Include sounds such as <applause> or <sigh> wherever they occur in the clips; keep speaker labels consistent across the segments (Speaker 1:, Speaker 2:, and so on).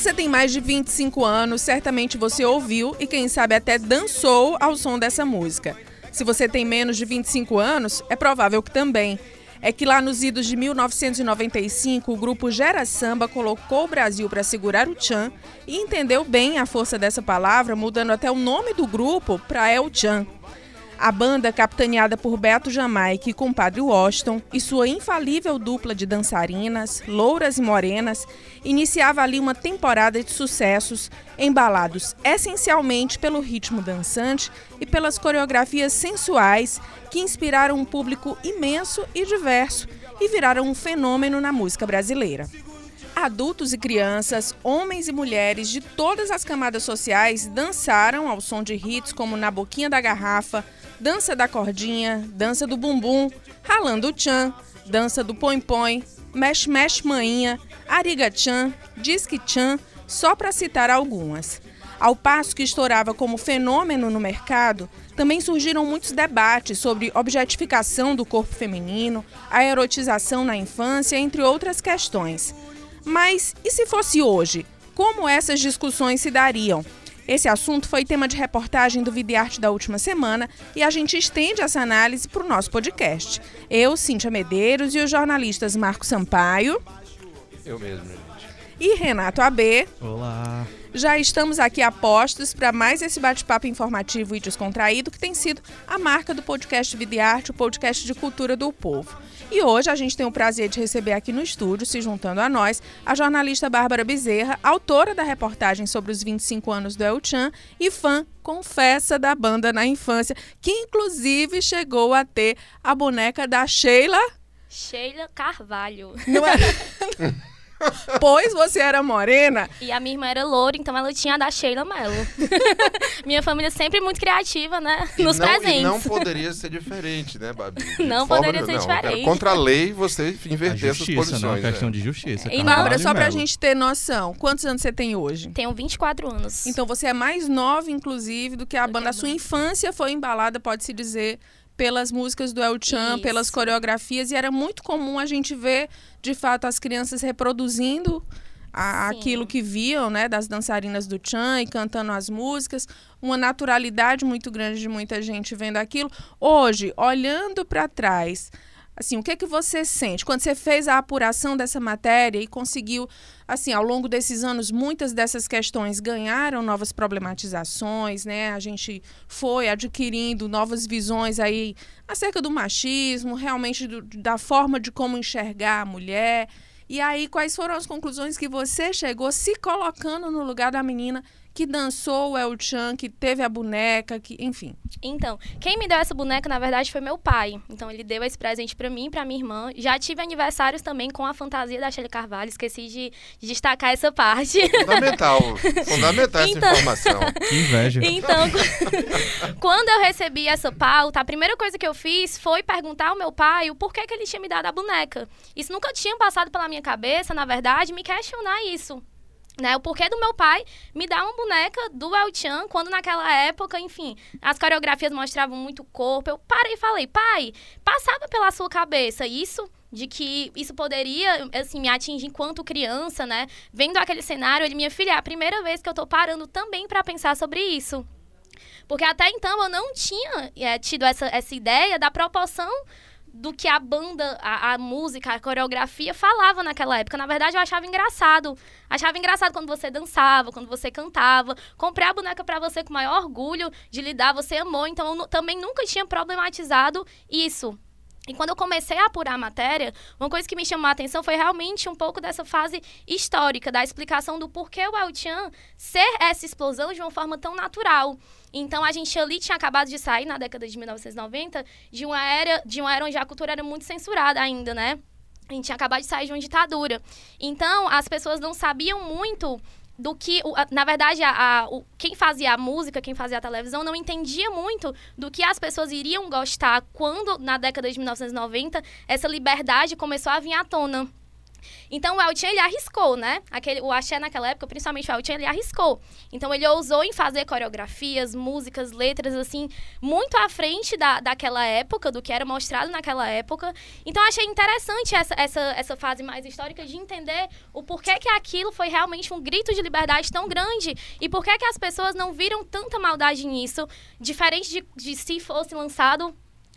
Speaker 1: você tem mais de 25 anos, certamente você ouviu e quem sabe até dançou ao som dessa música. Se você tem menos de 25 anos, é provável que também. É que lá nos idos de 1995, o grupo Gera Samba colocou o Brasil para segurar o Tchan e entendeu bem a força dessa palavra, mudando até o nome do grupo para El Tchan. A banda, capitaneada por Beto Jamaica e compadre Washington, e sua infalível dupla de dançarinas, louras e morenas, iniciava ali uma temporada de sucessos, embalados essencialmente pelo ritmo dançante e pelas coreografias sensuais que inspiraram um público imenso e diverso e viraram um fenômeno na música brasileira. Adultos e crianças, homens e mulheres de todas as camadas sociais dançaram ao som de hits como Na Boquinha da Garrafa, dança da cordinha, dança do bumbum, ralando o tchan, dança do põe-põe, mexe-mexe maninha, ariga-tchan, disque-tchan, só para citar algumas. Ao passo que estourava como fenômeno no mercado, também surgiram muitos debates sobre objetificação do corpo feminino, a erotização na infância, entre outras questões. Mas e se fosse hoje? Como essas discussões se dariam? Esse assunto foi tema de reportagem do Videarte da última semana e a gente estende essa análise para o nosso podcast. Eu, Cíntia Medeiros e os jornalistas Marco Sampaio.
Speaker 2: Eu mesmo, gente.
Speaker 1: E Renato AB.
Speaker 3: Olá.
Speaker 1: Já estamos aqui a postos para mais esse bate-papo informativo e descontraído que tem sido a marca do podcast Videarte, o podcast de cultura do povo. E hoje a gente tem o prazer de receber aqui no estúdio, se juntando a nós, a jornalista Bárbara Bezerra, autora da reportagem sobre os 25 anos do El Chan e fã, confessa, da banda na infância, que inclusive chegou a ter a boneca da Sheila.
Speaker 4: Sheila Carvalho.
Speaker 1: Não é? <laughs> <laughs> Pois você era morena.
Speaker 4: E a minha irmã era loura, então ela tinha a da Sheila Mello. <laughs> minha família sempre muito criativa, né?
Speaker 2: E
Speaker 4: Nos
Speaker 2: não,
Speaker 4: presentes.
Speaker 2: E não <laughs> poderia ser diferente, né, Babi? De
Speaker 4: Não
Speaker 2: forma
Speaker 4: poderia ser
Speaker 2: não,
Speaker 4: diferente.
Speaker 2: Contra a lei, você
Speaker 3: A
Speaker 2: inverter essas
Speaker 3: justiça,
Speaker 2: posições.
Speaker 3: não, é
Speaker 2: né?
Speaker 3: questão de justiça.
Speaker 4: E
Speaker 1: Bárbara, só pra gente ter noção, quantos anos você tem hoje?
Speaker 4: Tenho 24 anos.
Speaker 1: Então você é mais nova, inclusive, do que a
Speaker 4: Do
Speaker 1: banda.
Speaker 4: que a
Speaker 1: A sua infância foi embalada, pode-se dizer, pelas músicas do El Chan,
Speaker 4: Isso.
Speaker 1: pelas coreografias, e era muito comum a gente ver, de fato, as crianças reproduzindo a- aquilo que viam, né, das dançarinas do Chan e cantando as músicas, uma naturalidade muito grande de muita gente vendo aquilo. Hoje, olhando para trás, assim, o que que você sente quando você fez a apuração dessa matéria e conseguiu, assim, ao longo desses anos, muitas dessas questões ganharam novas problematizações, né? A gente foi adquirindo novas visões aí acerca do machismo, realmente do- da forma de como enxergar a mulher. E aí, quais foram as conclusões que você chegou se colocando no lugar da menina que dançou o El Chan, que teve a boneca, que, enfim.
Speaker 4: Então, quem me deu essa boneca, na verdade, foi meu pai. Então, ele deu esse presente pra mim e pra minha irmã. Já tive aniversários também com a fantasia da Sheila Carvalho. Esqueci de, de destacar essa parte.
Speaker 2: Fundamental. <laughs> Fundamental essa
Speaker 4: Então-
Speaker 2: informação. <laughs>
Speaker 3: Que inveja.
Speaker 4: Então, <laughs> quando eu recebi essa pauta, a primeira coisa que eu fiz foi perguntar ao meu pai o porquê que ele tinha me dado a boneca. Isso nunca tinha passado pela minha cabeça, na verdade, me questionar isso. Né, o porquê do meu pai me dar uma boneca do El Chan, quando naquela época, enfim, as coreografias mostravam muito corpo. Eu parei e falei, pai, passava pela sua cabeça isso? De que isso poderia, assim, me atingir enquanto criança, né? Vendo aquele cenário, ele, minha filha, é a primeira vez que eu tô parando também para pensar sobre isso. Porque até então eu não tinha é, tido essa, essa ideia da proporção do que a banda, a, a música, a coreografia falava naquela época. Na verdade, eu achava engraçado. Achava engraçado quando você dançava, quando você cantava. Comprei a boneca pra você com o maior orgulho de lhe dar, você amou. Então, eu também nunca tinha problematizado isso. E quando eu comecei a apurar a matéria, uma coisa que me chamou a atenção foi realmente um pouco dessa fase histórica, da explicação do porquê o El Chan ser essa explosão de uma forma tão natural. Então a gente ali tinha acabado de sair na década de 1990 de uma era, de uma era onde a cultura era muito censurada ainda, né? A gente tinha acabado de sair de uma ditadura. Então as pessoas não sabiam muito do que, na verdade, a, a- quem fazia a música, quem fazia a televisão, não entendia muito do que as pessoas iriam gostar quando, na década de 1990, essa liberdade começou a vir à tona. Então o Elton ele arriscou, né? Aquele, o axé naquela época, principalmente o Elton, ele arriscou. Então ele ousou em fazer coreografias, músicas, letras, assim, muito à frente da, daquela época, do que era mostrado naquela época. Então achei interessante essa, essa, essa fase mais histórica de entender o porquê que aquilo foi realmente um grito de liberdade tão grande e por que as pessoas não viram tanta maldade nisso, diferente de, de se fosse lançado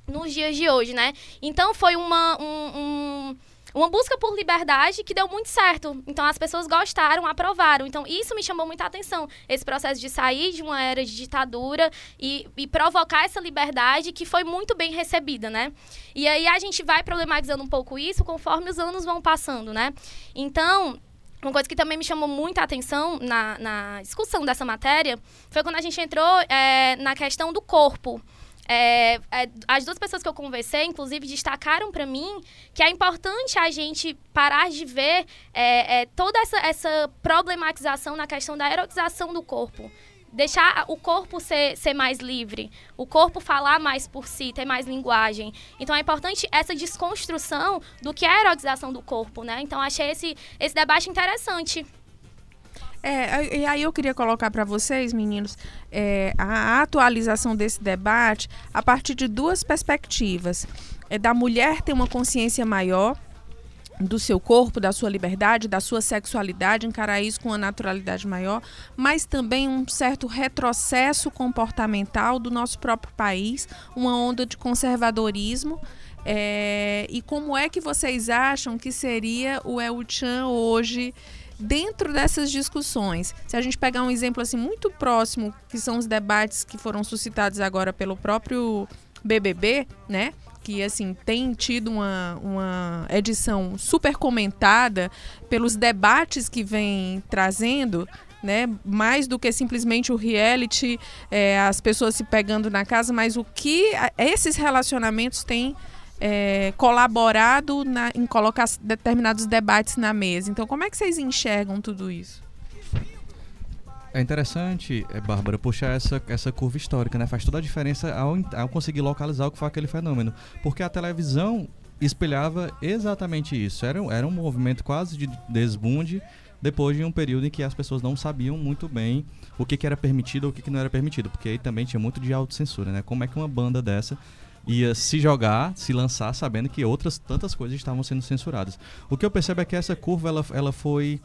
Speaker 4: nos dias de hoje, né? Então foi uma, um, um uma busca por liberdade que deu muito certo. Então as pessoas gostaram, aprovaram. Então isso me chamou muita atenção. Esse processo de sair de uma era de ditadura e, e provocar essa liberdade que foi muito bem recebida, né? E aí a gente vai problematizando um pouco isso conforme os anos vão passando, né? Então. Uma coisa que também me chamou muita atenção na, na discussão dessa matéria foi quando a gente entrou é, na questão do corpo. É, é, as duas pessoas que eu conversei, inclusive, destacaram para mim que é importante a gente parar de ver é, é, toda essa, essa problematização na questão da erotização do corpo. Deixar o corpo ser, ser mais livre, o corpo falar mais por si, ter mais linguagem. Então é importante essa desconstrução do que é a erotização do corpo, né? Então achei esse, esse debate interessante.
Speaker 1: É, e aí eu queria colocar para vocês, meninos, é, a atualização desse debate a partir de duas perspectivas. É da mulher ter uma consciência maior do seu corpo, da sua liberdade, da sua sexualidade, encarar isso com uma naturalidade maior, mas também um certo retrocesso comportamental do nosso próprio país, uma onda de conservadorismo. É, e como é que vocês acham que seria o El Chan hoje? Dentro dessas discussões, se a gente pegar um exemplo assim muito próximo, que são os debates que foram suscitados agora pelo próprio BBB, né? que assim tem tido uma, uma edição super comentada pelos debates que vem trazendo, né? Mais do que simplesmente o reality, é, as pessoas se pegando na casa, mas o que esses relacionamentos têm é, colaborado na, em colocar determinados debates na mesa. Então, como é que vocês enxergam tudo isso?
Speaker 3: É interessante, é, Bárbara, puxar essa, essa curva histórica, né? Faz toda a diferença ao, ao conseguir localizar o que foi aquele fenômeno. Porque a televisão espelhava exatamente isso. Era, era um movimento quase de desbunde depois de um período em que as pessoas não sabiam muito bem o que, que era permitido ou o que, que não era permitido. Porque aí também tinha muito de autocensura, né? Como é que uma banda dessa ia se jogar, se lançar, sabendo que outras tantas coisas estavam sendo censuradas. O que eu percebo é que essa curva ela, ela foi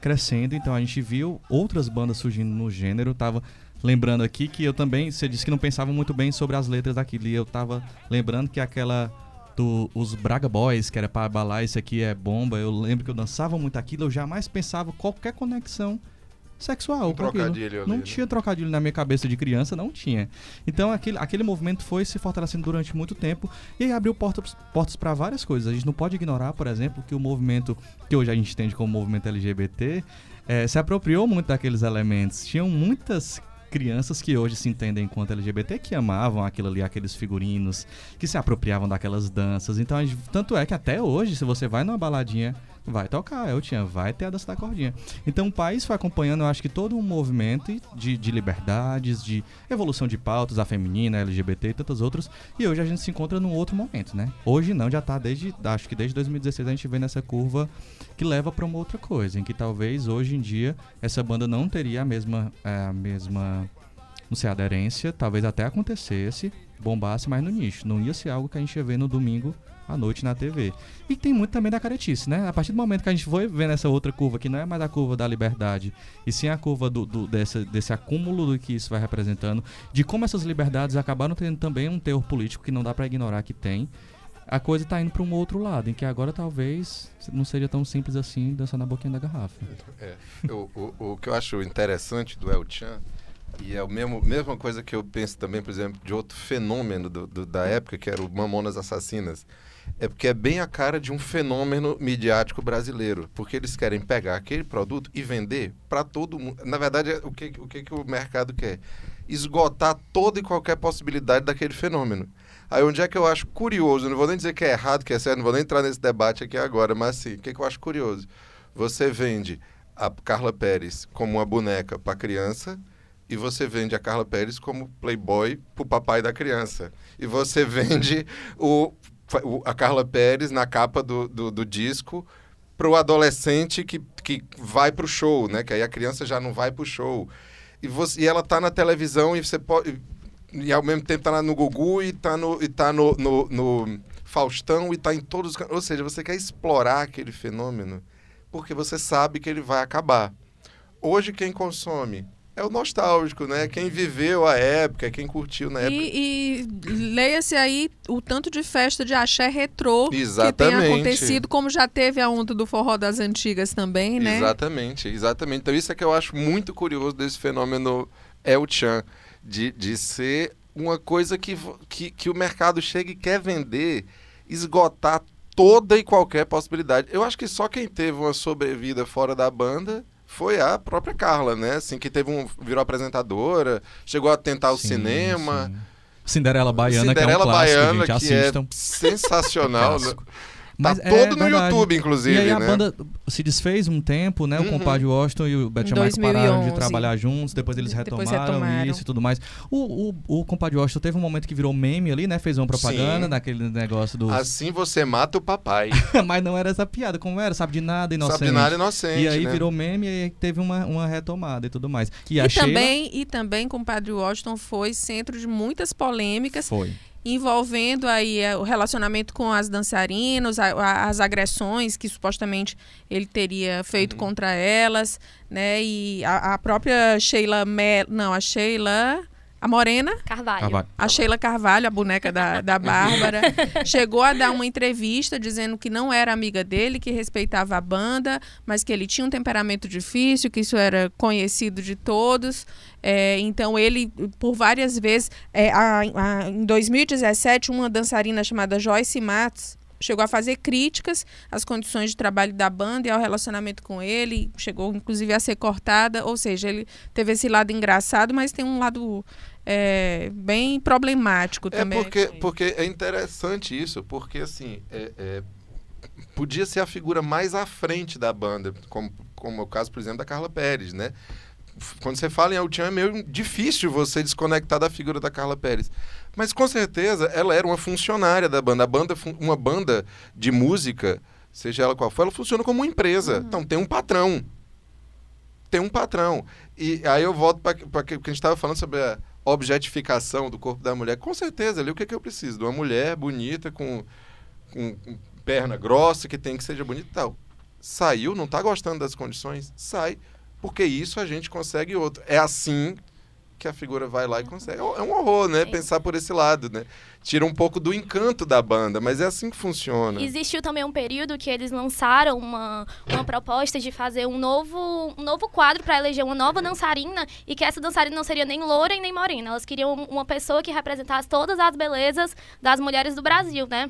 Speaker 3: crescendo, então a gente viu outras bandas surgindo no gênero. Tava lembrando aqui que eu também, você disse que não pensava muito bem sobre as letras daquilo, e eu tava lembrando que aquela do, os Braga Boys, que era para abalar, isso aqui é bomba. Eu lembro que eu dançava muito aquilo, eu jamais pensava qualquer conexão sexual. Um trocadilho ali, não né? tinha trocadilho na minha cabeça de criança, não tinha. Então aquele, aquele movimento foi se fortalecendo durante muito tempo e aí abriu portas, portas para várias coisas. A gente não pode ignorar, por exemplo, que o movimento que hoje a gente entende como movimento LGBT é, se apropriou muito daqueles elementos. Tinham muitas crianças que hoje se entendem enquanto LGBT que amavam aquilo ali, aqueles figurinos, que se apropriavam daquelas danças. Então, tanto é que até hoje, se você vai numa baladinha vai tocar, eu tinha, vai ter a dança da cordinha. Então o país foi acompanhando, eu acho que todo um movimento de, de liberdades, de evolução de pautas, a feminina, a LGBT e tantas outras, e hoje a gente se encontra num outro momento, né? Hoje não, já tá desde, acho que desde 2016 a gente vê nessa curva que leva para uma outra coisa, em que talvez hoje em dia essa banda não teria a mesma, é, a mesma não sei, aderência, talvez até acontecesse, bombasse mais no nicho. Não ia ser algo que a gente ia ver no domingo à noite na TV. E tem muito também da caretice, né? A partir do momento que a gente foi vendo essa outra curva, que não é mais a curva da liberdade, e sim a curva do, do dessa, desse acúmulo do que isso vai representando, de como essas liberdades acabaram tendo também um teor político que não dá para ignorar que tem, a coisa está indo para um outro lado, em que agora talvez não seja tão simples assim dançar na boquinha da garrafa.
Speaker 2: É, o, o, o que eu acho interessante do El Chan e é a mesma coisa que eu penso também, por exemplo, de outro fenômeno do, do, da época, que era o Mamonas Assassinas é porque é bem a cara de um fenômeno midiático brasileiro, porque eles querem pegar aquele produto e vender para todo mundo. Na verdade, o que, o que, que o mercado quer? Esgotar toda e qualquer possibilidade daquele fenômeno. Aí onde é que eu acho curioso, não vou nem dizer que é errado, que é certo, não vou nem entrar nesse debate aqui agora, mas sim, o que, que eu acho curioso? Você vende a Carla Pérez como uma boneca para criança e você vende a Carla Pérez como playboy para o papai da criança. E você <laughs> vende o a Carla Pérez na capa do, do, do disco para o adolescente que, que vai para o show, né? Que aí a criança já não vai para o show. E, você, e ela tá na televisão e você pode. E ao mesmo tempo tá no Gugu e tá no, e tá no, no, no Faustão e tá em todos os. Ou seja, você quer explorar aquele fenômeno porque você sabe que ele vai acabar. Hoje, quem consome é o nostálgico, né? Quem viveu a época, quem curtiu na época.
Speaker 1: E, e leia-se aí o tanto de festa de axé retrô
Speaker 2: Exatamente.
Speaker 1: que tem acontecido, como já teve a onda do forró das antigas também, né?
Speaker 2: Exatamente, exatamente. Então isso é que eu acho muito curioso desse fenômeno El Chan, de, de ser uma coisa que, que, que o mercado chega e quer vender, esgotar toda e qualquer possibilidade. Eu acho que só quem teve uma sobrevida fora da banda foi a própria Carla, né? Assim, que teve um. virou apresentadora, chegou a tentar o
Speaker 3: Sim,
Speaker 2: cinema.
Speaker 3: sim. Cinderela Baiana,
Speaker 2: Cinderela
Speaker 3: que é um clássico,
Speaker 2: Baiana,
Speaker 3: gente,
Speaker 2: que
Speaker 3: assistam.
Speaker 2: é sensacional. <laughs> Tá
Speaker 3: Mas é
Speaker 2: todo no
Speaker 3: verdade.
Speaker 2: YouTube, inclusive,
Speaker 3: E aí a
Speaker 2: né?
Speaker 3: banda se desfez um tempo, né? O
Speaker 2: Uhum.
Speaker 3: compadre Washington e o
Speaker 1: Em
Speaker 3: Michael pararam de
Speaker 1: 2011.
Speaker 3: trabalhar juntos, depois eles
Speaker 1: Depois
Speaker 3: retomaram,
Speaker 1: retomaram.
Speaker 3: isso e tudo mais. O, o, o compadre Washington teve um momento que virou meme ali, né? Fez uma propaganda
Speaker 2: Sim.
Speaker 3: naquele negócio do...
Speaker 2: Assim você mata o papai. <laughs>
Speaker 3: Mas não era essa piada, como era? Sabe de nada, inocente.
Speaker 2: Sabe de nada inocente.
Speaker 3: E aí
Speaker 2: né?
Speaker 3: virou meme e aí teve uma, uma retomada e tudo mais. E, a
Speaker 1: E
Speaker 3: Sheila
Speaker 1: também, e também com o Padre Washington foi centro de muitas polêmicas
Speaker 3: foi.
Speaker 1: Envolvendo aí eh, o relacionamento com as dançarinas, as agressões que supostamente ele teria feito
Speaker 2: Uhum.
Speaker 1: contra elas, né? E a, a própria Sheila Mel, não, a Sheila, a Morena,
Speaker 4: Carvalho.
Speaker 3: Vai.
Speaker 1: a Sheila Carvalho, a boneca da, da <laughs> Bárbara, chegou a dar uma entrevista dizendo que não era amiga dele, que respeitava a banda, mas que ele tinha um temperamento difícil, que isso era conhecido de todos. É, então ele, por várias vezes, é, a- a- em 2017, uma dançarina chamada Joyce Matos chegou a fazer críticas às condições de trabalho da banda e ao relacionamento com ele, chegou inclusive a ser cortada, ou seja, ele teve esse lado engraçado, mas tem um lado é, bem problemático
Speaker 2: É
Speaker 1: também.
Speaker 2: porque, porque é interessante isso, porque assim, é- é, podia ser a figura mais à frente da banda, como, como é o caso, por exemplo, da Carla Pérez, né? Quando você fala em El Chan, é meio difícil você desconectar da figura da Carla Pérez. Mas com certeza ela era uma funcionária da banda. A banda uma banda de música, seja ela qual for, ela funciona como uma empresa. Então tem um patrão. Tem um patrão. E aí eu volto para o que a gente estava falando sobre a objetificação do corpo da mulher. Com certeza, ali o que, é que eu preciso? De uma mulher bonita, com, com, com perna grossa, que tem que seja bonita e tal. Saiu, não está gostando das condições? Sai. Porque isso a gente consegue outro. É assim que a figura vai lá e consegue. É um horror, né?
Speaker 4: Sim.
Speaker 2: Pensar por esse lado, né? Tira um pouco do encanto da banda, mas é assim que funciona.
Speaker 4: Existiu também um período que eles lançaram uma, uma proposta de fazer um novo, um novo quadro para eleger uma nova dançarina e que essa dançarina não seria nem loura e nem morena. Elas queriam uma pessoa que representasse todas as belezas das mulheres do Brasil, né?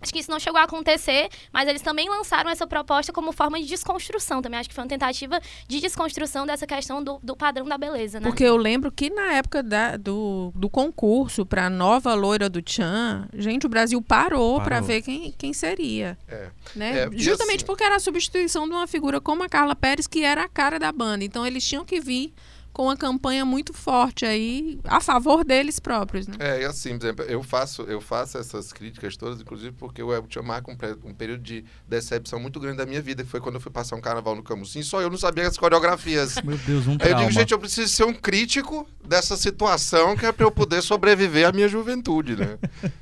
Speaker 4: Acho que isso não chegou a acontecer, mas eles também lançaram essa proposta como forma de desconstrução também. Acho que foi uma tentativa de desconstrução dessa questão do, do padrão da beleza, né?
Speaker 1: Porque eu lembro que na época da- do, do concurso para a nova loira do Tchan, gente, o Brasil parou para ver quem, quem seria.
Speaker 2: É.
Speaker 1: Né?
Speaker 2: É,
Speaker 1: Justamente
Speaker 2: assim-
Speaker 1: porque era a substituição de uma figura como a Carla Pérez, que era a cara da banda. Então eles tinham que vir com uma campanha muito forte aí a favor deles próprios. Né?
Speaker 2: É, e assim, por exemplo, eu faço, eu faço essas críticas todas, inclusive porque o El Chan marca um, um período de decepção muito grande da minha vida, que foi quando eu fui passar um carnaval no Camusim, só eu não sabia as coreografias. <laughs>
Speaker 3: Meu Deus, um
Speaker 2: Aí eu
Speaker 3: trauma.
Speaker 2: digo, gente, eu preciso ser um crítico dessa situação que é para eu poder sobreviver à minha juventude, né?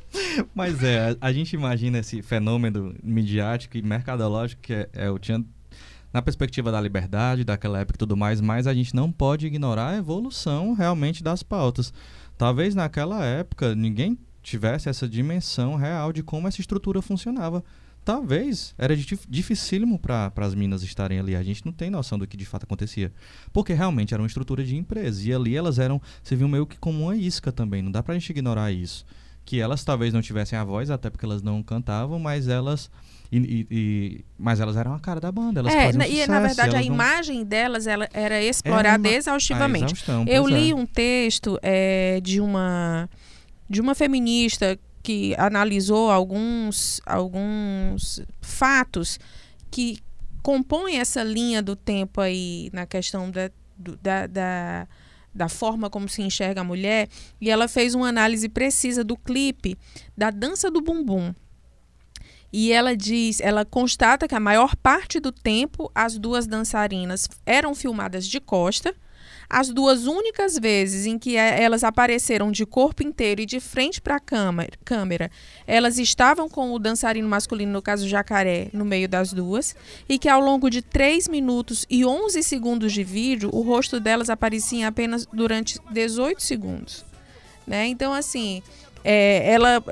Speaker 2: <laughs>
Speaker 3: Mas é, a, a gente imagina esse fenômeno midiático e mercadológico que é, é o Tchan na perspectiva da liberdade, daquela época e tudo mais, mas a gente não pode ignorar a evolução realmente das pautas. Talvez naquela época ninguém tivesse essa dimensão real de como essa estrutura funcionava. Talvez era dif- dificílimo para as minas estarem ali. A gente não tem noção do que de fato acontecia. Porque realmente era uma estrutura de empresa. E ali elas eram, se viu meio que como uma isca também. Não dá pra gente ignorar isso que elas talvez não tivessem a voz, até porque elas não cantavam, mas elas e, e- e- mas elas eram a cara da banda, elas
Speaker 1: É,
Speaker 3: faziam
Speaker 1: e na verdade a
Speaker 3: não-
Speaker 1: imagem delas ela era explorada
Speaker 3: ima-
Speaker 1: exaustivamente.
Speaker 3: a exaustão,
Speaker 1: Eu
Speaker 3: é.
Speaker 1: li um texto é, de uma de uma feminista que analisou alguns alguns fatos que compõem essa linha do tempo aí na questão da, do- da, da, da forma como se enxerga a mulher e ela fez uma análise precisa do clipe da dança do bumbum E ela diz, ela constata que a maior parte do tempo as duas dançarinas eram filmadas de costa. As duas únicas vezes em que eh, elas apareceram de corpo inteiro e de frente para a câmera, elas estavam com o dançarino masculino, no caso Jacaré, no meio das duas, e que ao longo de 3 minutos e 11 segundos de vídeo, o rosto delas aparecia apenas durante 18 segundos. Né? Então, assim, é, ela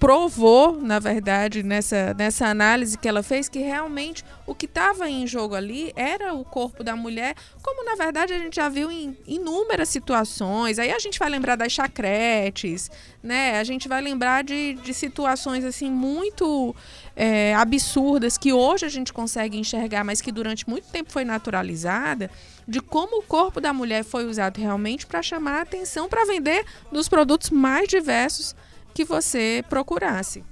Speaker 1: provou, na verdade, nessa, nessa análise que ela fez, que realmente o que estava em jogo ali era o corpo da mulher, como na verdade a gente já viu em inúmeras situações. Aí a gente vai lembrar das chacretes, né? A gente vai lembrar de, de situações assim muito é, absurdas que hoje a gente consegue enxergar, mas que durante muito tempo foi naturalizada, de como o corpo da mulher foi usado realmente para chamar a atenção para vender dos produtos mais diversos que você procurasse.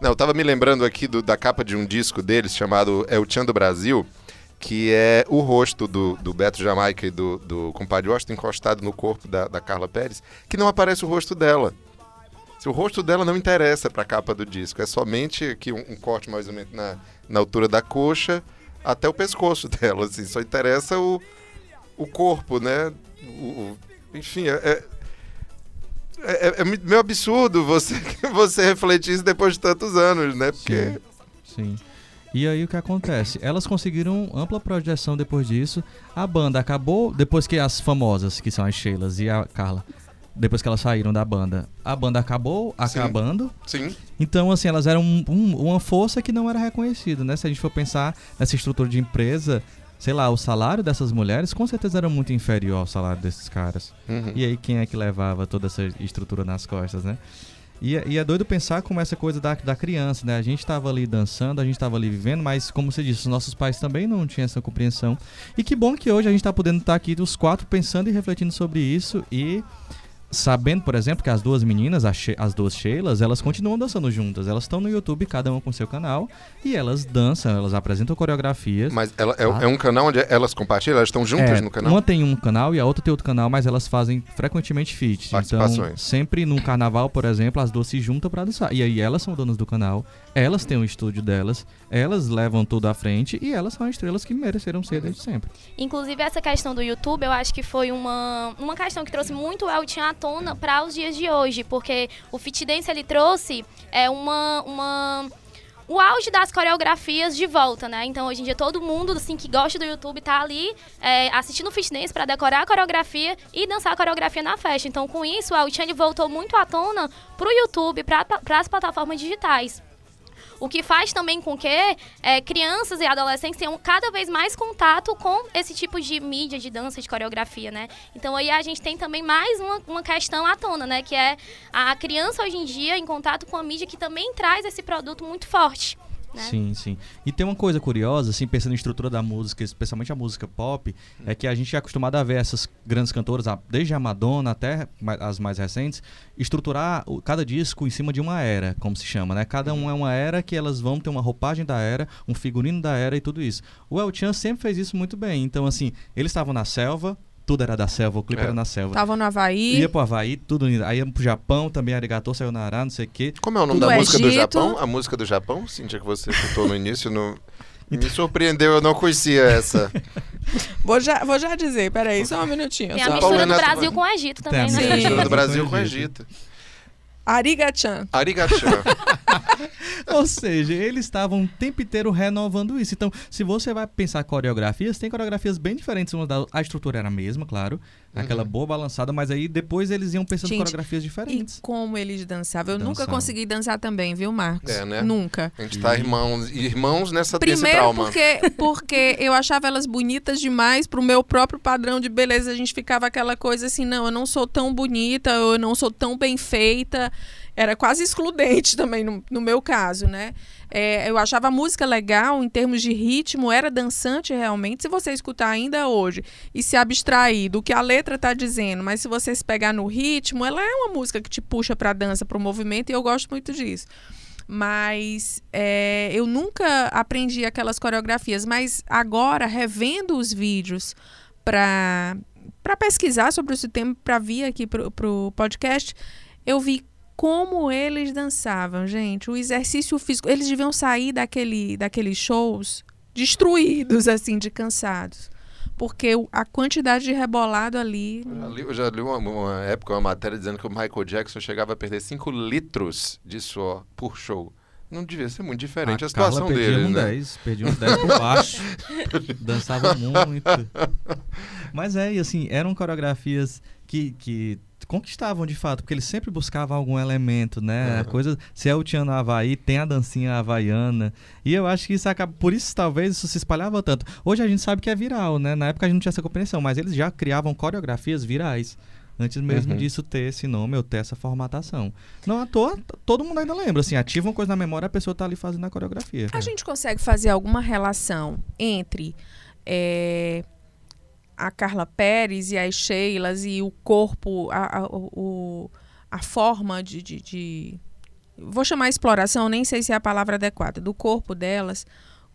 Speaker 2: Não, eu estava me lembrando aqui do, da capa de um disco deles chamado É o Tchan do Brasil, que é o rosto do, do Beto Jamaica e do, do compadre Washington encostado no corpo da, da Carla Pérez, que não aparece o rosto dela. O rosto dela não interessa para a capa do disco, é somente aqui um, um, corte mais ou menos na, na altura da coxa até o pescoço <laughs> dela, assim, só interessa o, o corpo, né? O, o, enfim, é, é é, é, meio absurdo você, <laughs> você refletir isso depois de tantos anos, né?
Speaker 3: Porque... Sim. Sim. E aí o que acontece? Elas conseguiram ampla projeção depois disso. A banda acabou, depois que as famosas, que são as Sheilas e a Carla, depois que elas saíram da banda, a banda acabou acabando.
Speaker 2: Sim.
Speaker 3: Então, assim, elas eram um, um, uma força que não era reconhecida, né? Se a gente for pensar nessa estrutura de empresa, sei lá, o salário dessas mulheres com certeza era muito inferior ao salário desses caras. Uhum. E aí quem é que levava toda essa estrutura nas costas, né? E, é, e, é doido pensar como essa coisa da, da criança, né? A gente estava ali dançando, a gente estava ali vivendo, mas como você disse, os nossos pais também não tinham essa compreensão. E que bom que hoje a gente está podendo estar tá aqui os quatro pensando e refletindo sobre isso e sabendo, por exemplo, que as duas meninas, as duas Sheilas, elas continuam dançando juntas. Elas estão no YouTube, cada uma com seu canal, e elas dançam, elas apresentam coreografias.
Speaker 2: Mas ela, é, é, um canal onde elas compartilham? Elas estão juntas
Speaker 3: é,
Speaker 2: no canal?
Speaker 3: Uma tem um canal e a outra tem outro canal, mas elas fazem frequentemente feats. Então, sempre num carnaval, por exemplo, as duas se juntam para dançar. E aí elas são donas do canal, elas têm um estúdio delas, elas levam tudo à frente e elas são estrelas que mereceram ser desde sempre.
Speaker 4: Inclusive, essa questão do YouTube, eu acho que foi uma, uma questão que trouxe muito o Elton à tona para os dias de hoje, porque o Fit Dance ele trouxe é, uma, uma o auge das coreografias de volta, né? Então, hoje em dia, todo mundo assim, que gosta do YouTube tá ali é, assistindo fitness para decorar a coreografia e dançar a coreografia na festa. Então, com isso, a Uchane voltou muito à tona pro YouTube, para as plataformas digitais. O que faz também com que é, crianças e adolescentes tenham cada vez mais contato com esse tipo de mídia, de dança, de coreografia, né? Então aí a gente tem também mais uma, uma questão à tona, né? Que é a criança hoje em dia em contato com a mídia que também traz esse produto muito forte. Né?
Speaker 3: Sim, sim. E tem uma coisa curiosa, assim, pensando em estrutura da música, especialmente a música pop, é que a gente é acostumado a ver essas grandes cantoras, desde a Madonna até as mais recentes, estruturar cada disco em cima de uma era, como se chama, né? Cada um é uma era que elas vão ter uma roupagem da era, um figurino da era e tudo isso. O El Chan sempre fez isso muito bem. Então, assim, eles estavam na selva, tudo era da selva, o clipe é. era na selva.
Speaker 1: Tava no Havaí.
Speaker 3: Ia pro Havaí, tudo indo. Aí ia pro Japão também, Arigato, Sayonara, não sei o quê.
Speaker 2: Como é o nome tudo da música Egito. do Japão? A música do Japão, Cintia, que você citou no início, no... me surpreendeu, eu não conhecia essa. <laughs>
Speaker 1: vou, já, vou já dizer, peraí, só um minutinho.
Speaker 4: Tem a mistura do Brasil com o Egito também,
Speaker 2: Tem a mistura do Brasil com o Egito.
Speaker 1: Arigachan.
Speaker 2: Arigachan. <laughs> <laughs>
Speaker 3: Ou seja, eles estavam o tempo inteiro renovando isso. Então, se você vai pensar coreografias, tem coreografias bem diferentes. Uma da, a estrutura era a mesma, claro. Uhum. Aquela boa balançada, mas aí depois eles iam pensando em coreografias diferentes.
Speaker 1: E como eles dançavam. Eu dançavam. nunca consegui dançar também, viu, Marcos?
Speaker 2: É, né?
Speaker 1: Nunca.
Speaker 2: A gente tá irmãos, irmãos nessa
Speaker 1: Primeiro
Speaker 2: trauma.
Speaker 1: porque porque eu achava elas bonitas demais pro meu próprio padrão de beleza. A gente ficava aquela coisa assim, não, eu não sou tão bonita, eu não sou tão bem feita era quase excludente <laughs> também no, no meu caso, né? É, eu achava a música legal em termos de ritmo, era dançante realmente. Se você escutar ainda hoje e se abstrair do que a letra está dizendo, mas se você se pegar no ritmo, ela é uma música que te puxa para a dança, para o movimento, e eu gosto muito disso. Mas é, eu nunca aprendi aquelas coreografias, mas agora, revendo os vídeos para pesquisar sobre esse tema, para vir aqui para o podcast, eu vi como eles dançavam, gente. O exercício físico. Eles deviam sair daquele, daqueles shows destruídos, assim, de cansados. Porque a quantidade de rebolado ali.
Speaker 2: Eu já li, eu já li uma, uma, época uma matéria dizendo que o Michael Jackson chegava a perder 5 litros de suor por show. Não devia ser muito diferente a, a situação
Speaker 3: Carla
Speaker 2: deles,
Speaker 3: um
Speaker 2: né?
Speaker 3: 10, perdia uns 10 por baixo. <laughs> Dançava muito. Mas é, e assim, eram coreografias que, que conquistavam de fato, porque eles sempre buscavam algum elemento, né? Uhum. coisa, se é o Tiano Havaí, tem a dancinha havaiana. E eu acho que isso acaba. Por isso, talvez, isso se espalhava tanto. Hoje a gente sabe que é viral, né? Na época a gente não tinha essa compreensão, mas eles já criavam coreografias virais. Antes mesmo uhum. disso ter esse nome ou ter essa formatação. Não à toa, todo mundo ainda lembra. Assim, ativa uma coisa na memória, a pessoa tá ali fazendo a coreografia.
Speaker 1: A é. gente consegue fazer alguma relação entre é, a Carla Pérez e as Sheilas e o corpo, a, a, o, a forma de, de, de, Vou chamar exploração, nem sei se é a palavra adequada, do corpo delas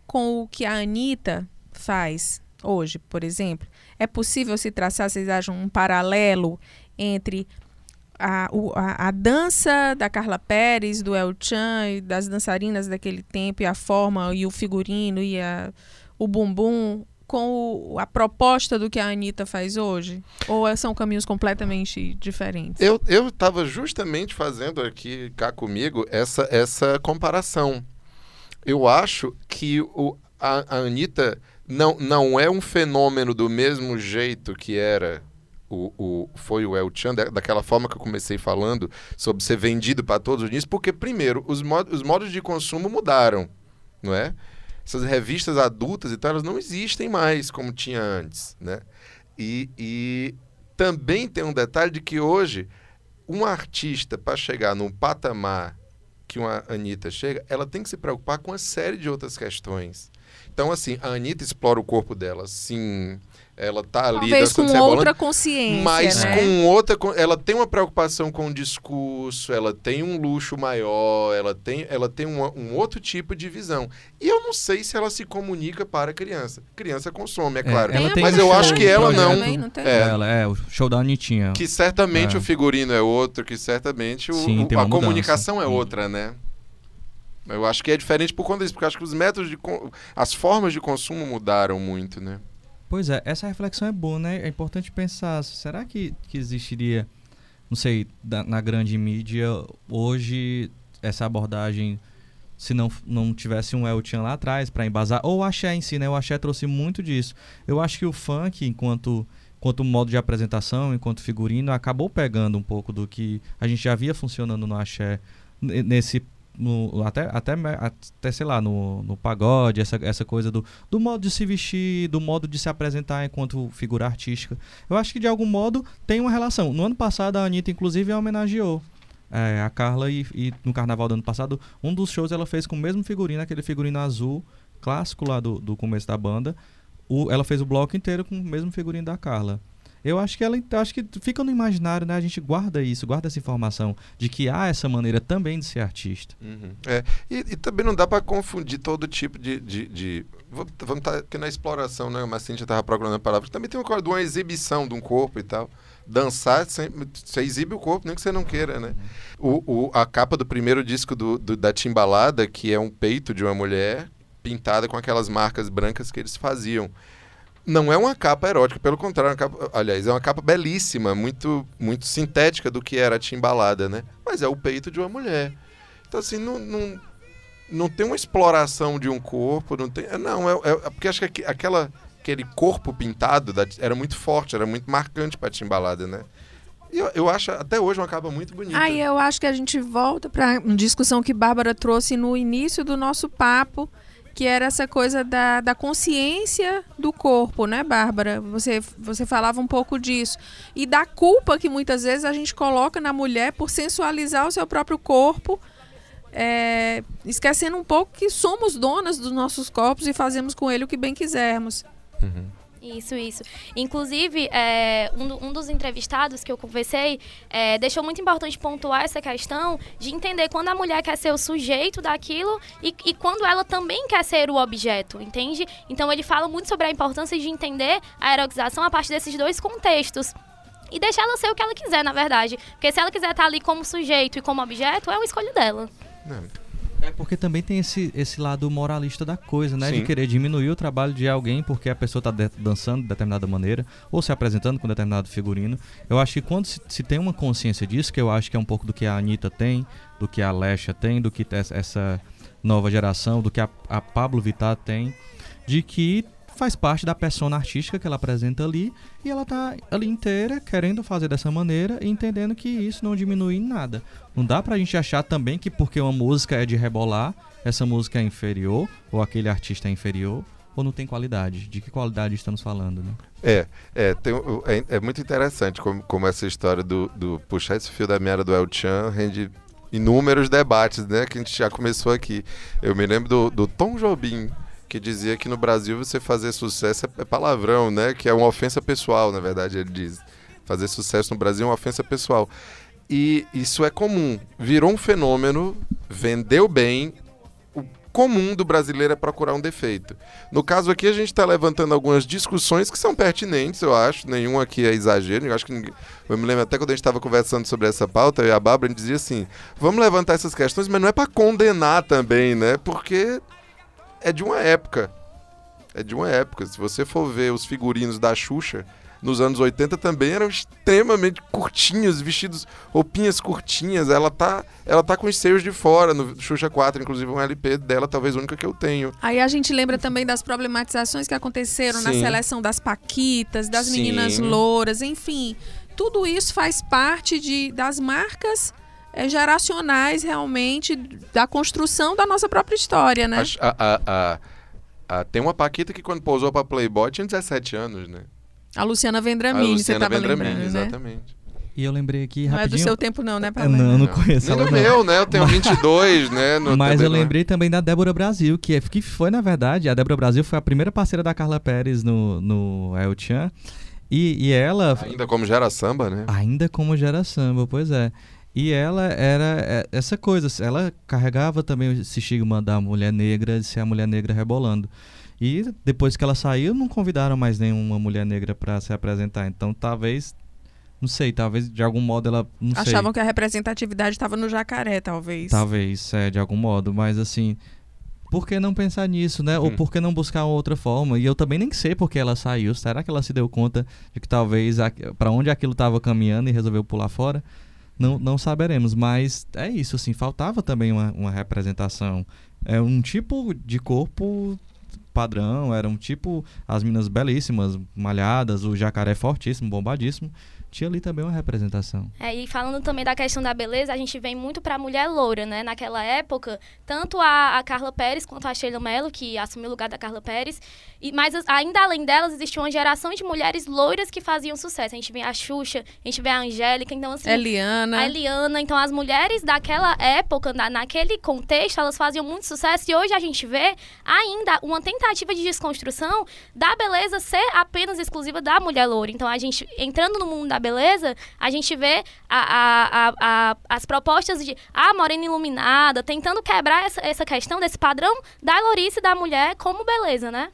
Speaker 1: com o que a Anitta faz hoje, por exemplo. É possível se traçar, vocês acham, um paralelo entre a, a, a, dança da Carla Pérez, do El Chan e das dançarinas daquele tempo, e a forma e o figurino e a, o bumbum com o, a proposta do que a Anitta faz hoje? Ou é, são caminhos completamente diferentes?
Speaker 2: Eu estava justamente fazendo aqui cá comigo essa, essa comparação. Eu acho que o, a, a Anitta não, não é um fenômeno do mesmo jeito que era o, o, foi o El Chan, daquela forma que eu comecei falando, sobre ser vendido para todos os dias, porque, primeiro, os, mod, os modos de consumo mudaram, não é? Essas revistas adultas e tal, elas não existem mais como tinha antes, né? E, e também tem um detalhe de que hoje um artista para chegar num patamar que uma Anitta chega, ela tem que se preocupar com uma série de outras questões. Então, assim, a Anitta explora o corpo dela, sim, ela tá ali
Speaker 1: Talvez com outra consciência,
Speaker 2: mas
Speaker 1: né?
Speaker 2: com outra, ela tem uma preocupação com o discurso, ela tem um luxo maior, ela tem, ela tem uma, um outro tipo de visão. E eu não sei se ela se comunica para a criança. Criança consome, é, é claro. mas eu acho que ela não.
Speaker 3: Também, não é, ela é o show da Anitinha.
Speaker 2: Que certamente é. o figurino é outro, que certamente o, Sim, o, a comunicação é outra, né? Eu acho que é diferente por conta disso, porque acho que os métodos de as formas de consumo mudaram muito, né?
Speaker 3: Pois é, essa reflexão é boa, né? É importante pensar, será que, que existiria, não sei, da, na grande mídia hoje essa abordagem se não, não tivesse um El lá atrás para embasar, ou o axé em si, né? O axé trouxe muito disso. Eu acho que o funk, enquanto, enquanto modo de apresentação, enquanto figurino, acabou pegando um pouco do que a gente já via funcionando no axé nesse no, até, até, até, sei lá, no, no pagode, essa, essa coisa do, do modo de se vestir, do modo de se apresentar enquanto figura artística. Eu acho que de algum modo tem uma relação. No ano passado, a Anitta, inclusive, homenageou é, a Carla e, e, no carnaval do ano passado, um dos shows ela fez com o mesmo figurino, aquele figurino azul clássico lá do, do começo da banda. O, ela fez o bloco inteiro com o mesmo figurino da Carla. Eu acho que ela acho que fica no imaginário, né? A gente guarda isso, guarda essa informação de que há essa maneira também de ser artista.
Speaker 2: Uhum. É, e, e, também não dá para confundir todo tipo de, de, de vamos estar tá aqui na exploração, né? Mas a gente estava procurando a palavra. Também tem uma coisa de uma exibição de um corpo e tal. Dançar, você exibe o corpo, nem que você não queira, né? Uhum. O, o, a capa do primeiro disco do, do, da Timbalada, que é um peito de uma mulher pintada com aquelas marcas brancas que eles faziam não é uma capa erótica, pelo contrário, é capa, aliás, é uma capa belíssima, muito, muito sintética do que era a timbalada, né? Mas é o peito de uma mulher. Então, assim, não, não, não tem uma exploração de um corpo, não tem. Não, é, é, porque acho que aquela, aquele corpo pintado da, era muito forte, era muito marcante para a timbalada, né? Eu, eu acho até hoje uma capa muito bonita.
Speaker 1: Aí eu acho que a gente volta para uma discussão que Bárbara trouxe no início do nosso papo que era essa coisa da, da consciência do corpo, né, Bárbara? Você, você falava um pouco disso. E da culpa que muitas vezes a gente coloca na mulher por sensualizar o seu próprio corpo, é, esquecendo um pouco que somos donas dos nossos corpos e fazemos com ele o que bem quisermos.
Speaker 2: Uhum.
Speaker 4: Isso, isso. Inclusive, é, um, um, dos entrevistados que eu conversei é, deixou muito importante pontuar essa questão de entender quando a mulher quer ser o sujeito daquilo e, e quando ela também quer ser o objeto, entende? Então, ele fala muito sobre a importância de entender a erotização a partir desses dois contextos e deixar ela ser o que ela quiser, na verdade. Porque se ela quiser estar ali como sujeito e como objeto, é uma escolha dela.
Speaker 3: É porque também tem esse, esse lado moralista da coisa, né?
Speaker 2: Sim.
Speaker 3: De querer diminuir o trabalho de alguém porque a pessoa tá de- dançando de determinada maneira ou se apresentando com determinado figurino. Eu acho que quando se, se tem uma consciência disso, que eu acho que é um pouco do que a Anitta tem, do que a Lesha tem, do que essa- essa nova geração, do que a, a Pablo Vittar tem, de que faz parte da persona artística que ela apresenta ali e ela tá ali inteira querendo fazer dessa maneira e entendendo que isso não diminui em nada. Não dá pra gente achar também que porque uma música é de rebolar, essa música é inferior, ou aquele artista é inferior, ou não tem qualidade. De que qualidade estamos falando, né?
Speaker 2: É, é, tem, é, é muito interessante como, como essa história do, do puxar esse fio da meada do El Chan rende inúmeros debates, né? Que a gente já começou aqui. Eu me lembro do, do Tom Jobim, que dizia que no Brasil você fazer sucesso é, é palavrão, né? Que é uma ofensa pessoal, na verdade, ele diz. Fazer sucesso no Brasil é uma ofensa pessoal. E isso é comum. Virou um fenômeno, vendeu bem. O comum do brasileiro é procurar um defeito. No caso aqui, a gente está levantando algumas discussões que são pertinentes, eu acho. Nenhum aqui é exagero. Eu acho que ninguém... Eu me lembro até quando a gente estava conversando sobre essa pauta, eu e a Bárbara, a dizia assim: vamos levantar essas questões, mas não é para condenar também, né? Porque é de uma época. É de uma época. Se você for ver os figurinos da Xuxa, nos anos 80 também eram extremamente curtinhos, vestidos, roupinhas curtinhas. Ela tá, ela tá com os seios de fora no Xuxa 4, inclusive um LP dela, talvez a única que eu tenho.
Speaker 1: Aí a gente lembra também das problematizações que aconteceram na
Speaker 2: Sim.
Speaker 1: seleção das paquitas, das
Speaker 2: Sim.
Speaker 1: meninas louras, enfim. Tudo isso faz parte de, das marcas eh, geracionais, realmente, da construção da nossa própria história, né?
Speaker 2: A- a- a- a- tem uma Paquita que quando pousou pra Playboy tinha 17 anos, né?
Speaker 1: A Luciana
Speaker 2: a
Speaker 1: Vendramini, você
Speaker 2: Luciana
Speaker 1: estava
Speaker 2: Vendramini,
Speaker 1: lembrando, né?
Speaker 2: exatamente.
Speaker 3: E eu lembrei aqui
Speaker 1: Não é do
Speaker 3: rapidinho.
Speaker 1: seu tempo não, né,
Speaker 3: É,
Speaker 1: Paulo?
Speaker 3: não, não conheço
Speaker 2: Nem
Speaker 3: ela
Speaker 2: no
Speaker 3: não.
Speaker 2: meu, né? Eu tenho 22, né? No
Speaker 3: Mas
Speaker 2: também
Speaker 3: eu
Speaker 2: é.
Speaker 3: lembrei também da Débora Brasil, que, é- que foi, na verdade, a Débora Brasil foi a primeira parceira da Carla Pérez no, no El Chan. E, e ela,
Speaker 2: Ainda como gera samba, né?
Speaker 3: ainda como gera samba, pois é. E ela era é, essa coisa, ela carregava também esse estigma da mulher negra, de ser a mulher negra rebolando. E depois que ela saiu, não convidaram mais nenhuma mulher negra pra se apresentar. Então talvez, não sei, talvez de algum modo ela, não sei.
Speaker 1: Achavam que a representatividade estava no jacaré, talvez.
Speaker 3: Talvez, é, de algum modo, mas assim, por que não pensar nisso, né? Ou
Speaker 2: Hum.
Speaker 3: por que não buscar outra forma? E eu também nem sei por que ela saiu. Será que ela se deu conta de que talvez para onde aquilo estava caminhando e resolveu pular fora? Não, não saberemos, mas é isso, assim, faltava também uma, uma representação. É um tipo de corpo padrão, era um tipo, as minas belíssimas, malhadas, o jacaré fortíssimo, bombadíssimo. Tinha ali também uma representação.
Speaker 4: É, e falando também da questão da beleza, a gente vem muito pra mulher loura, né? Naquela época, tanto a, a Carla Pérez quanto a Sheila Mello, que assumiu o lugar da Carla Pérez, e, mas as- ainda além delas, existia uma geração de mulheres loiras que faziam sucesso. A gente vê a Xuxa, a gente vê a Angélica, então assim...
Speaker 1: Eliana.
Speaker 4: A Eliana, então as mulheres daquela época, na- naquele contexto, elas faziam muito sucesso e hoje a gente vê ainda uma tentativa de desconstrução da beleza ser apenas exclusiva da mulher loura. Então a gente, entrando no mundo da beleza, a gente vê a- a- a- a- as propostas de a morena iluminada, tentando quebrar essa, essa questão desse padrão da lourice da mulher como beleza, né?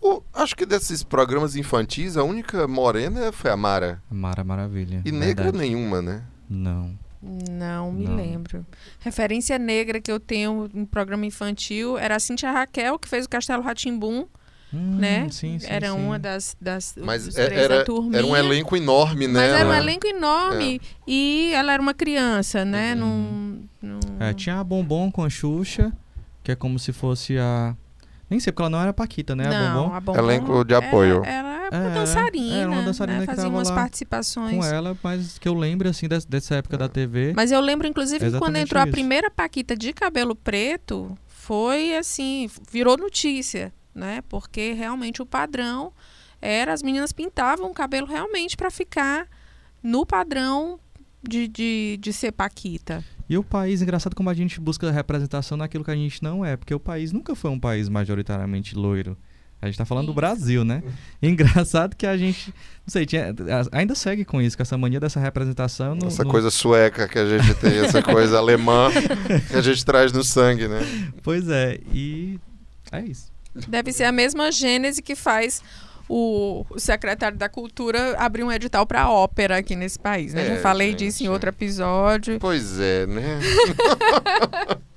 Speaker 2: O- acho que desses programas infantis, a única morena foi a Mara.
Speaker 3: Mara Maravilha.
Speaker 2: E negra
Speaker 3: verdade.
Speaker 2: nenhuma, né?
Speaker 3: Não.
Speaker 1: Não me
Speaker 3: Não.
Speaker 1: lembro. Referência negra que eu tenho em programa infantil era a Cintia Raquel, que fez o Castelo Ratimbum,
Speaker 3: Hum,
Speaker 1: né?
Speaker 3: Sim, sim,
Speaker 1: era
Speaker 3: sim.
Speaker 1: uma das, das
Speaker 2: Mas é-
Speaker 1: três
Speaker 2: era,
Speaker 1: da turminha.
Speaker 2: era um elenco enorme, né?
Speaker 1: Mas era um
Speaker 2: Ela-
Speaker 1: elenco enorme e ela era uma criança, né? Num, num-
Speaker 3: É, tinha a Bombom com a Xuxa, que é como se fosse a. Nem sei, porque ela não era Paquita, né? a
Speaker 1: Não,
Speaker 3: Bombom.
Speaker 1: a Bombom
Speaker 2: Elenco de apoio.
Speaker 1: Era, era uma
Speaker 3: É,
Speaker 1: dançarina,
Speaker 3: era uma dançarina
Speaker 1: né?
Speaker 3: que
Speaker 1: Fazia umas participações.
Speaker 3: Com ela, mas que eu lembro, assim, des- dessa época da TV.
Speaker 1: Mas eu lembro, inclusive, que quando entrou a
Speaker 3: isso.
Speaker 1: primeira Paquita de cabelo preto, foi assim, virou notícia, né? Porque realmente o padrão era as meninas pintavam o cabelo realmente para ficar no padrão de, de, de ser Paquita.
Speaker 3: E o país, engraçado como a gente busca representação naquilo que a gente não é, porque o país nunca foi um país majoritariamente loiro. A gente tá falando do
Speaker 4: Isso.
Speaker 3: Brasil, né? <laughs> Engraçado que a gente, não sei, tinha- ainda segue com isso, com essa mania dessa representação. No,
Speaker 2: Essa
Speaker 3: no-
Speaker 2: coisa sueca que a gente tem, essa coisa alemã <laughs> que a gente traz no sangue, né?
Speaker 3: Pois é, e é isso.
Speaker 1: Deve ser a mesma gênese que faz o, o secretário da Cultura abriu um edital para ópera aqui nesse país, né?
Speaker 2: É,
Speaker 1: Já falei
Speaker 2: gente.
Speaker 1: disso em outro episódio.
Speaker 2: Pois é, né? <laughs>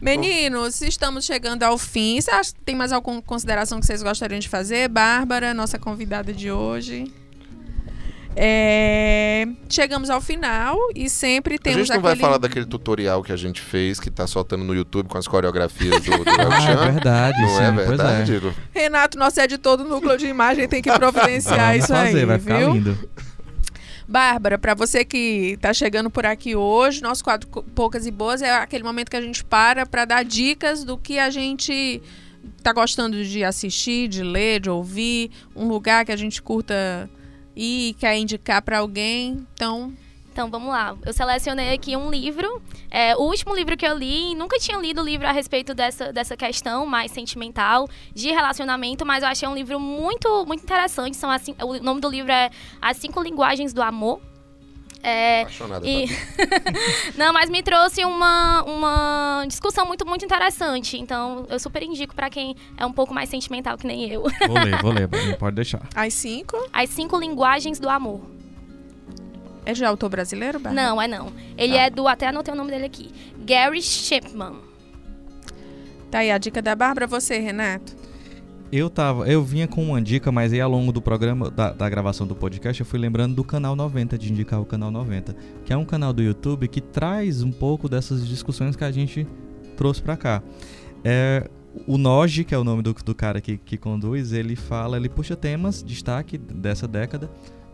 Speaker 1: Meninos, estamos chegando ao fim. Você acha que tem mais alguma consideração que vocês gostariam de fazer? Bárbara, nossa convidada de hoje. É, Chegamos ao final e sempre
Speaker 2: A
Speaker 1: temos
Speaker 2: gente não
Speaker 1: aquele...
Speaker 2: vai falar daquele tutorial que a gente fez, que tá soltando no YouTube com as coreografias do, do <laughs>
Speaker 3: Ah, é verdade,
Speaker 2: Não
Speaker 3: sim,
Speaker 2: é verdade?
Speaker 1: Renato, nosso editor do núcleo de imagem, tem que <laughs> providenciar isso
Speaker 3: fazer,
Speaker 1: aí,
Speaker 3: vai ficar
Speaker 1: viu?
Speaker 3: lindo.
Speaker 1: Bárbara, para você que está chegando por aqui hoje, nosso quadro Poucas e Boas é aquele momento que a gente para para dar dicas do que a gente tá gostando de assistir, de ler, de ouvir, um lugar que a gente curta e quer indicar para alguém. Então,
Speaker 4: Então, vamos lá. Eu selecionei aqui um livro. É, o último livro que eu li, nunca tinha lido livro a respeito dessa, dessa questão mais sentimental de relacionamento, mas eu achei um livro muito, muito interessante. São assim, o nome do livro é As Cinco Linguagens do Amor. É,
Speaker 2: Apaixonada.
Speaker 4: e... <laughs> Não, mas me trouxe uma, uma discussão muito, muito interessante. Então, eu super indico pra quem é um pouco mais sentimental que nem eu.
Speaker 3: Vou ler, vou ler, pode deixar.
Speaker 1: as cinco.
Speaker 4: As Cinco Linguagens do Amor.
Speaker 1: É de autor brasileiro, Bárbara?
Speaker 4: Não, é não. Ele
Speaker 1: Tá.
Speaker 4: é do. Até anotei o nome dele aqui. Gary Shipman.
Speaker 1: Tá aí a dica da Bárbara. Você, Renato?
Speaker 3: Eu tava, eu vinha com uma dica, mas aí ao longo do programa, da, da gravação do podcast, eu fui lembrando do canal 90, de indicar o canal 90, que é um canal do YouTube que traz um pouco dessas discussões que a gente trouxe pra cá. É, o Noji, que é o nome do, do cara que, que conduz, ele fala, ele puxa temas, destaque dessa década,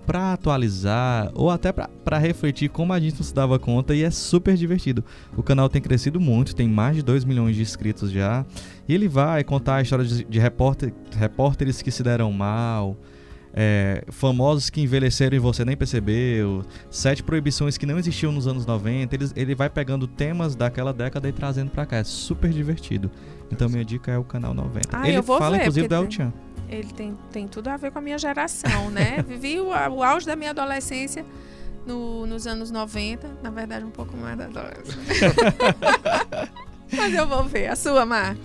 Speaker 3: pra atualizar ou até pra refletir como a gente não se dava conta e é super divertido. O canal tem crescido muito, tem mais de 2 milhões de inscritos já. E ele vai contar a história de, de repórter, repórteres que se deram mal, é, famosos que envelheceram e você nem percebeu, sete proibições que não existiam nos anos 90. Ele, ele vai pegando temas daquela década e trazendo pra cá. É super divertido. Então minha dica é o canal 90.
Speaker 1: Ah,
Speaker 3: ele fala
Speaker 1: ver,
Speaker 3: inclusive do El Chan.
Speaker 1: Ele tem, tem tudo a ver com a minha geração, né? <laughs> Vivi o, o auge da minha adolescência no- nos anos 90. Na verdade, um pouco mais da adolescência. <laughs> Mas eu vou ver. A sua, Mar?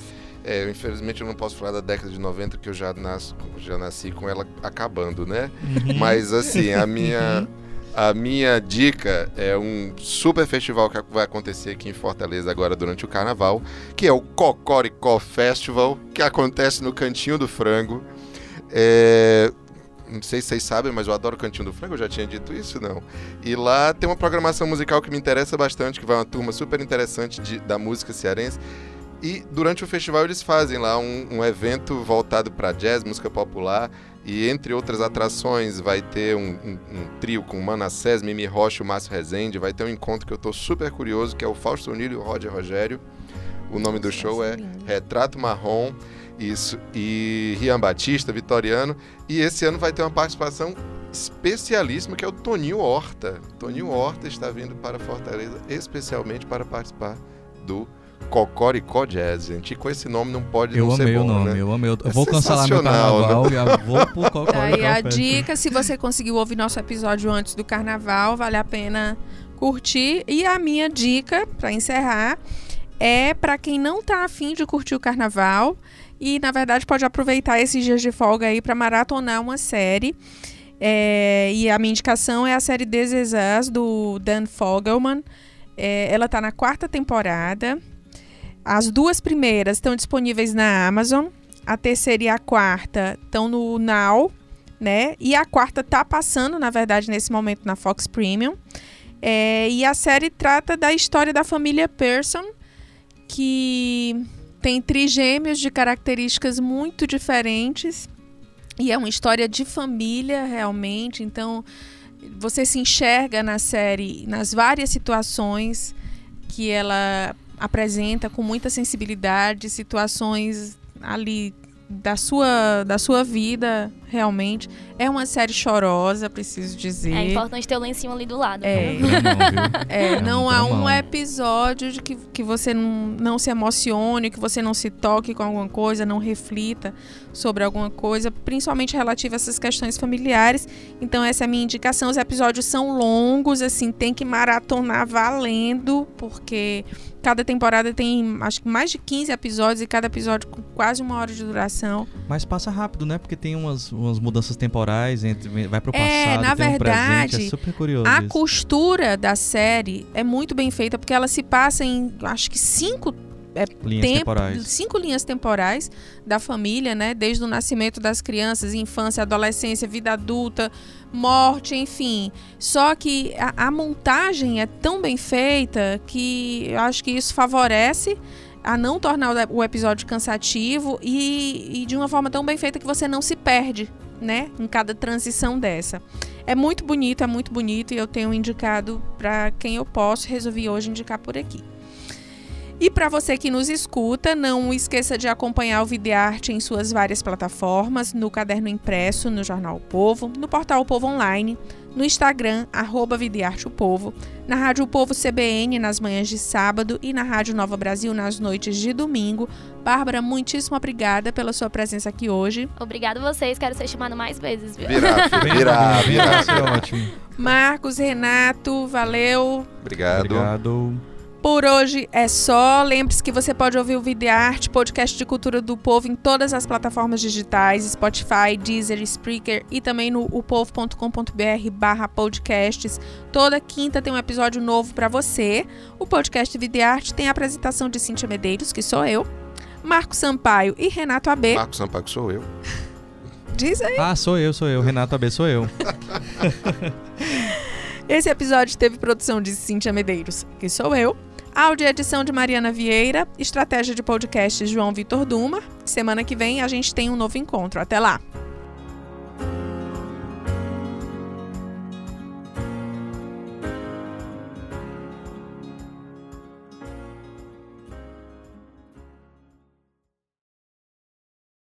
Speaker 2: É, infelizmente eu não posso falar da década de 90, que eu já, nasço, já nasci com ela acabando, né?
Speaker 3: Uhum.
Speaker 2: Mas assim, a minha, a minha dica é um super festival que vai acontecer aqui em Fortaleza agora durante o carnaval, que é o Cocoricó Festival, que acontece no Cantinho do Frango. É, Não sei se vocês sabem, mas eu adoro o Cantinho do Frango, eu já tinha dito isso, não. E lá tem uma programação musical que me interessa bastante, que vai uma turma super interessante de- da música cearense. E durante o festival eles fazem lá um, um evento voltado para jazz, música popular. E entre outras atrações vai ter um, um- um trio com Manassés, Mimi Rocha o Márcio Rezende. Vai ter um encontro que eu tô super curioso, que é o Fausto Nilo e o Roger Rogério. O nome do show é. Retrato Marrom. Isso. E Rian Batista, Vitoriano. E esse ano vai ter uma participação especialíssima, que é o Toninho Horta. Toninho Horta está vindo para Fortaleza, especialmente para participar do Cocoricó Jazz, gente. E com esse nome não pode
Speaker 3: Eu
Speaker 2: não
Speaker 3: amei
Speaker 2: ser
Speaker 3: o
Speaker 2: bom,
Speaker 3: nome,
Speaker 2: né?
Speaker 3: eu amei. Eu
Speaker 2: É
Speaker 3: vou cancelar meu
Speaker 2: sensacional, né?
Speaker 3: carnaval, já vou pro <laughs> Cocoricó
Speaker 1: aí a dica. Se você conseguiu ouvir nosso episódio antes do carnaval, vale a pena curtir. E a minha dica, para encerrar, é para quem não tá afim de curtir o carnaval e, na verdade, pode aproveitar esses dias de folga aí para maratonar uma série. É, e a minha indicação é a série This Is Us, do Dan Fogelman. É, ela tá na quarta temporada. As duas primeiras estão disponíveis na Amazon. A terceira e a quarta estão no Now, né? E a quarta tá passando, na verdade, nesse momento na Fox Premium. É, e a série trata da história da família Pearson, que tem trigêmeos de características muito diferentes. E é uma história de família, realmente. Então, você se enxerga na série, nas várias situações que ela apresenta com muita sensibilidade, situações ali da sua, da sua vida realmente. É uma série chorosa, preciso dizer.
Speaker 4: É importante ter o lencinho ali do lado.
Speaker 1: É.
Speaker 3: Não, viu? <laughs>
Speaker 1: É,
Speaker 3: É um
Speaker 1: não há um episódio de que, que você não, não se emocione, que você não se toque com alguma coisa, não reflita sobre alguma coisa, principalmente relativa a essas questões familiares. Então, essa é a minha indicação. Os episódios são longos, assim, tem que maratonar valendo, porque cada temporada tem, acho que mais de 15 episódios e cada episódio com quase uma hora de duração.
Speaker 3: Mas passa rápido, né? Porque tem umas, umas mudanças temporais, entre, vai pro
Speaker 1: É,
Speaker 3: passado,
Speaker 1: na
Speaker 3: tem um presente.
Speaker 1: verdade,
Speaker 3: É super curioso
Speaker 1: A
Speaker 3: isso.
Speaker 1: costura da série é muito bem feita, porque ela se passa em, acho que cinco
Speaker 3: Linhas
Speaker 1: tempo-
Speaker 3: temporais.
Speaker 1: cinco linhas temporais da família, né? Desde o nascimento das crianças, infância, adolescência, vida adulta, morte, enfim. Só que a, a montagem é tão bem feita que eu acho que isso favorece a não tornar o- episódio cansativo e, e de uma forma tão bem feita que você não se perde, né? Em cada transição dessa. É muito bonito, é muito bonito e eu tenho indicado para quem eu posso. Resolvi hoje indicar por aqui. E para você que nos escuta, não esqueça de acompanhar o Videarte em suas várias plataformas, no Caderno Impresso, no Jornal O Povo, no Portal O Povo Online, no Instagram, arroba Videarte o Povo, na Rádio O Povo CBN nas manhãs de sábado e na Rádio Nova Brasil nas noites de domingo. Bárbara, muitíssimo obrigada pela sua presença aqui hoje.
Speaker 4: Obrigado a vocês, quero ser chamado mais vezes, viu?
Speaker 2: Virar, virar, virar.
Speaker 3: é ótimo.
Speaker 1: Marcos, Renato, valeu.
Speaker 2: Obrigado.
Speaker 3: Obrigado.
Speaker 1: Por hoje é só. Lembre-se que você pode ouvir o Videarte, podcast de cultura do povo, em todas as plataformas digitais: Spotify, Deezer, Spreaker e também no upovo.com.br barra podcasts. Toda quinta tem um episódio novo para você. O podcast Videarte tem a apresentação de Cíntia Medeiros, que sou eu, Marco Sampaio e Renato AB.
Speaker 2: Marcos Sampaio sou eu. <laughs>
Speaker 1: Diz aí.
Speaker 3: Ah, sou eu, sou eu. Renato AB, sou eu. <laughs>
Speaker 1: Esse episódio teve produção de Cíntia Medeiros, que sou eu. Áudio e edição de Mariana Vieira, estratégia de podcast João Vitor Duma. Semana que vem a gente tem um novo encontro. Até lá!